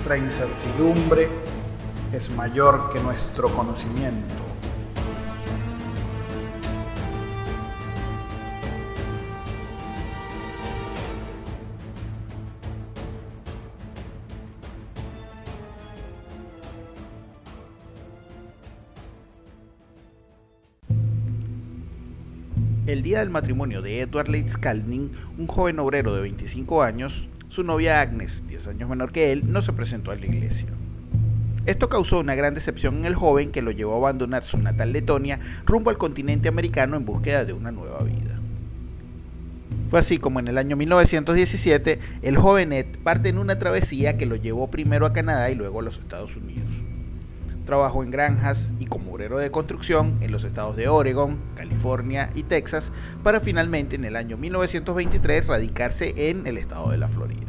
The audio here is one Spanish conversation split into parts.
Nuestra incertidumbre es mayor que nuestro conocimiento. El día del matrimonio de Edward Leitz Kaldning, un joven obrero de 25 años, su novia Agnes, 10 años menor que él, no se presentó a la iglesia. Esto causó una gran decepción en el joven que lo llevó a abandonar su natal Letonia rumbo al continente americano en búsqueda de una nueva vida. Fue así como en el año 1917 el joven Ed parte en una travesía que lo llevó primero a Canadá y luego a los Estados Unidos. Trabajó en granjas y como obrero de construcción en los estados de Oregon, California y Texas para finalmente en el año 1923 radicarse en el estado de la Florida.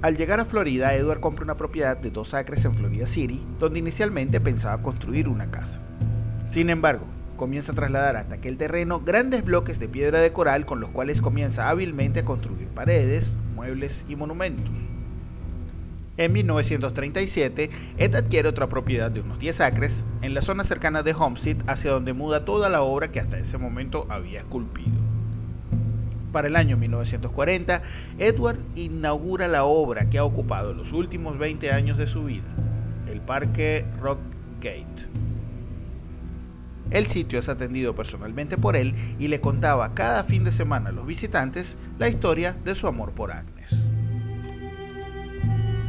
Al llegar a Florida, Edward compra una propiedad de dos acres en Florida City, donde inicialmente pensaba construir una casa. Sin embargo, comienza a trasladar hasta aquel terreno grandes bloques de piedra de coral con los cuales comienza hábilmente a construir paredes, muebles y monumentos. En 1937, Ed adquiere otra propiedad de unos 10 acres en la zona cercana de Homestead, hacia donde muda toda la obra que hasta ese momento había esculpido. Para el año 1940, Edward inaugura la obra que ha ocupado los últimos 20 años de su vida, el Parque Rock Gate. El sitio es atendido personalmente por él y le contaba cada fin de semana a los visitantes la historia de su amor por Agnes.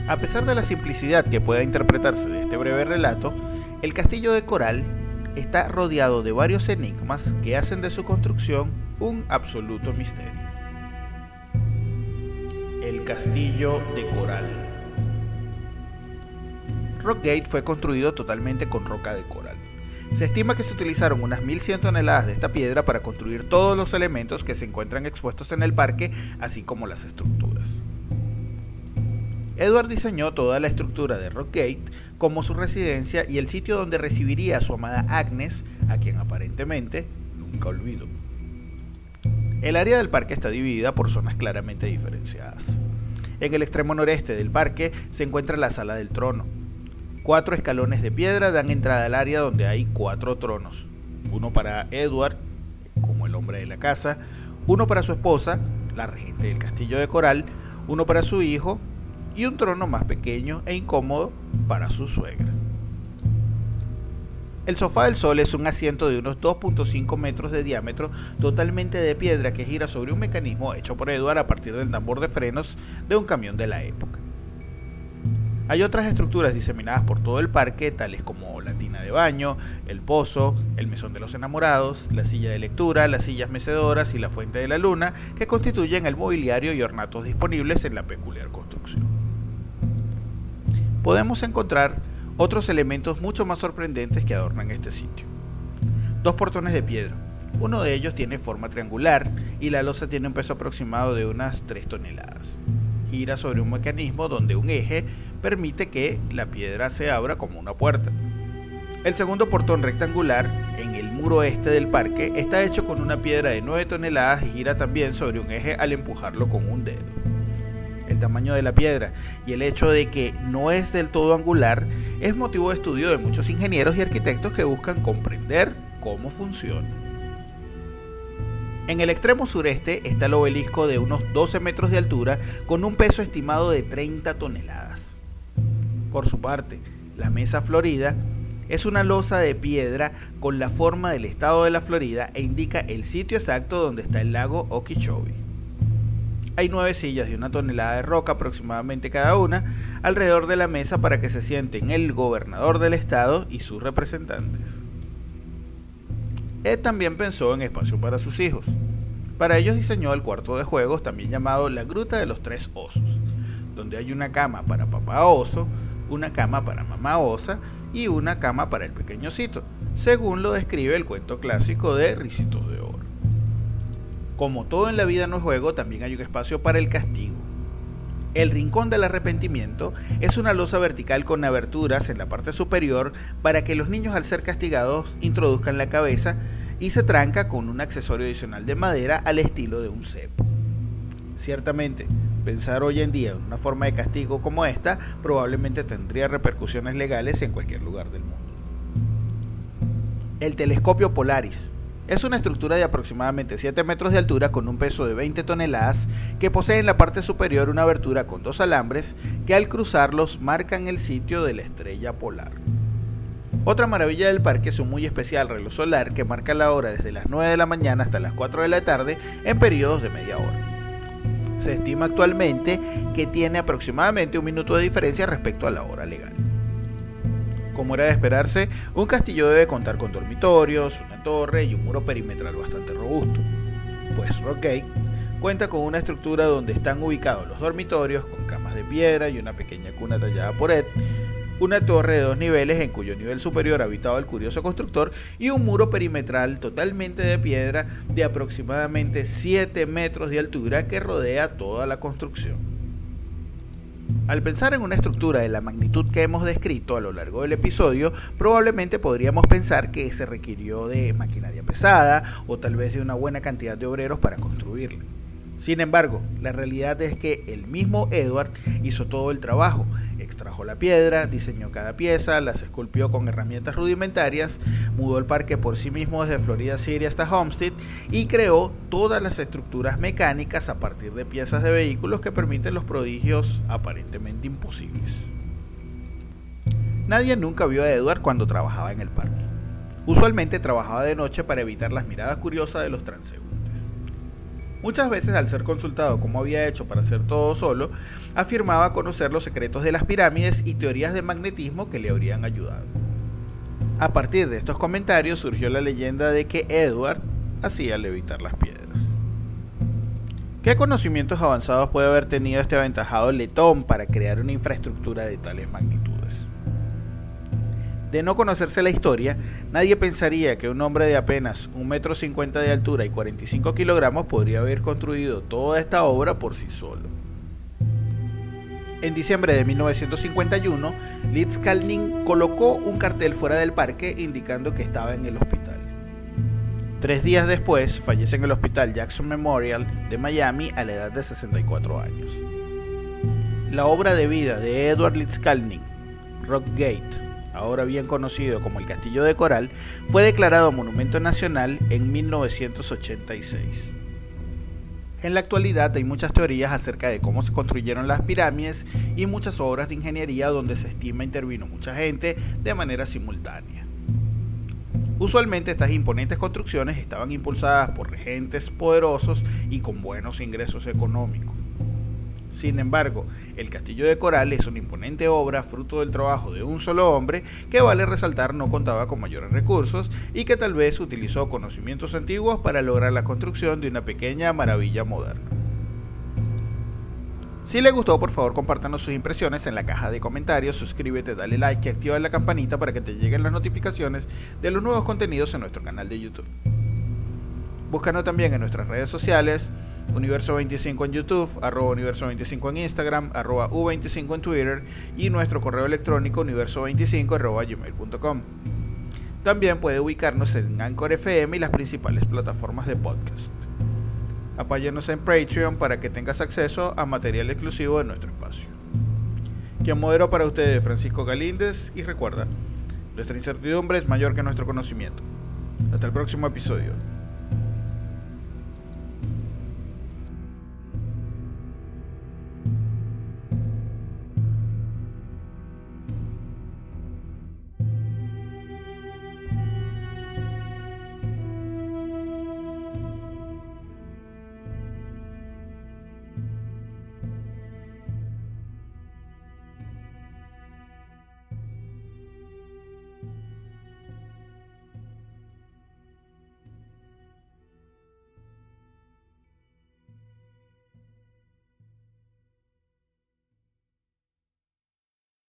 A pesar de la simplicidad que pueda interpretarse de este breve relato, el castillo de Coral está rodeado de varios enigmas que hacen de su construcción un absoluto misterio. El castillo de Coral. Rockgate fue construido totalmente con roca de coral. Se estima que se utilizaron unas 1100 toneladas de esta piedra para construir todos los elementos que se encuentran expuestos en el parque, así como las estructuras. Edward diseñó toda la estructura de Rockgate como su residencia y el sitio donde recibiría a su amada Agnes, a quien aparentemente nunca olvidó. El área del parque está dividida por zonas claramente diferenciadas. En el extremo noreste del parque se encuentra la sala del trono. Cuatro escalones de piedra dan entrada al área donde hay cuatro tronos. Uno para Edward, como el hombre de la casa, uno para su esposa, la regente del castillo de coral, uno para su hijo y un trono más pequeño e incómodo para su suegra. El sofá del sol es un asiento de unos 2.5 metros de diámetro, totalmente de piedra que gira sobre un mecanismo hecho por Edward a partir del tambor de frenos de un camión de la época. Hay otras estructuras diseminadas por todo el parque, tales como la tina de baño, el pozo, el mesón de los enamorados, la silla de lectura, las sillas mecedoras y la fuente de la luna, que constituyen el mobiliario y ornatos disponibles en la peculiar construcción. Podemos encontrar otros elementos mucho más sorprendentes que adornan este sitio. Dos portones de piedra. Uno de ellos tiene forma triangular y la losa tiene un peso aproximado de unas 3 toneladas. Gira sobre un mecanismo donde un eje permite que la piedra se abra como una puerta. El segundo portón rectangular, en el muro este del parque, está hecho con una piedra de 9 toneladas y gira también sobre un eje al empujarlo con un dedo. Tamaño de la piedra y el hecho de que no es del todo angular es motivo de estudio de muchos ingenieros y arquitectos que buscan comprender cómo funciona. En el extremo sureste está el obelisco de unos 12 metros de altura con un peso estimado de 30 toneladas. Por su parte, La Mesa Florida es una losa de piedra con la forma del estado de la Florida e indica el sitio exacto donde está el lago Okeechobee. Hay nueve sillas de una tonelada de roca aproximadamente cada una alrededor de la mesa para que se sienten el gobernador del estado y sus representantes. Ed también pensó en espacio para sus hijos. Para ellos diseñó el cuarto de juegos, también llamado la Gruta de los Tres Osos, donde hay una cama para papá oso, una cama para mamá osa y una cama para el pequeñocito, según lo describe el cuento clásico de Ricitos de. Como todo en la vida no es juego, también hay un espacio para el castigo. El rincón del arrepentimiento es una losa vertical con aberturas en la parte superior para que los niños al ser castigados introduzcan la cabeza y se tranca con un accesorio adicional de madera al estilo de un cepo. Ciertamente, Pensar hoy en día en una forma de castigo como esta probablemente tendría repercusiones legales en cualquier lugar del mundo. El telescopio Polaris es una estructura de aproximadamente 7 metros de altura con un peso de 20 toneladas que posee en la parte superior una abertura con dos alambres que al cruzarlos marcan el sitio de la estrella polar. Otra maravilla del parque es un muy especial reloj solar que marca la hora desde las 9 de la mañana hasta las 4 de la tarde en periodos de media hora. Se estima actualmente que tiene aproximadamente un minuto de diferencia respecto a la hora legal. Como era de esperarse, un castillo debe contar con dormitorios, una torre y un muro perimetral bastante robusto. Pues Rockgate cuenta con una estructura donde están ubicados los dormitorios con camas de piedra y una pequeña cuna tallada por Ed, una torre de dos niveles en cuyo nivel superior habitaba el curioso constructor y un muro perimetral totalmente de piedra de aproximadamente 7 metros de altura que rodea toda la construcción. Al pensar en una estructura de la magnitud que hemos descrito a lo largo del episodio, probablemente podríamos pensar que se requirió de maquinaria pesada o tal vez de una buena cantidad de obreros para construirla. Sin embargo, la realidad es que el mismo Edward hizo todo el trabajo extrajo la piedra, diseñó cada pieza, las esculpió con herramientas rudimentarias, mudó el parque por sí mismo desde Florida City hasta Homestead y creó todas las estructuras mecánicas a partir de piezas de vehículos que permiten los prodigios aparentemente imposibles. Nadie nunca vio a Edward cuando trabajaba en el parque. Usualmente trabajaba de noche para evitar las miradas curiosas de los transeúntes. Muchas veces al ser consultado cómo había hecho para hacer todo solo, afirmaba conocer los secretos de las pirámides y teorías de magnetismo que le habrían ayudado. A partir de estos comentarios surgió la leyenda de que Edward hacía levitar las piedras. ¿Qué conocimientos avanzados puede haber tenido este aventajado letón para crear una infraestructura de tales magnitudes? De no conocerse la historia, nadie pensaría que un hombre de apenas 1,50 m de altura y 45 kilogramos podría haber construido toda esta obra por sí solo. En diciembre de 1951, Litz Kalnin colocó un cartel fuera del parque indicando que estaba en el hospital. Tres días después, fallece en el hospital Jackson Memorial de Miami a la edad de 64 años. La obra de vida de Edward Litz Kalnin, Rockgate, ahora bien conocido como el Castillo de Coral, fue declarado Monumento Nacional en 1986. En la actualidad hay muchas teorías acerca de cómo se construyeron las pirámides y muchas obras de ingeniería donde se estima intervino mucha gente de manera simultánea. Usualmente estas imponentes construcciones estaban impulsadas por regentes poderosos y con buenos ingresos económicos. Sin embargo, el Castillo de Coral es una imponente obra fruto del trabajo de un solo hombre que vale resaltar no contaba con mayores recursos y que tal vez utilizó conocimientos antiguos para lograr la construcción de una pequeña maravilla moderna. Si le gustó, por favor compártanos sus impresiones en la caja de comentarios, suscríbete, dale like y activa la campanita para que te lleguen las notificaciones de los nuevos contenidos en nuestro canal de YouTube. Búscanos también en nuestras redes sociales, Universo 25 en YouTube, arroba Universo 25 en Instagram, arroba U25 en Twitter y nuestro correo electrónico universo25 arroba gmail.com. También puede ubicarnos en Anchor FM y las principales plataformas de podcast. Apóyanos en Patreon para que tengas acceso a material exclusivo de nuestro espacio. Quien modero para ustedes Francisco Galíndez y recuerda, nuestra incertidumbre es mayor que nuestro conocimiento. Hasta el próximo episodio.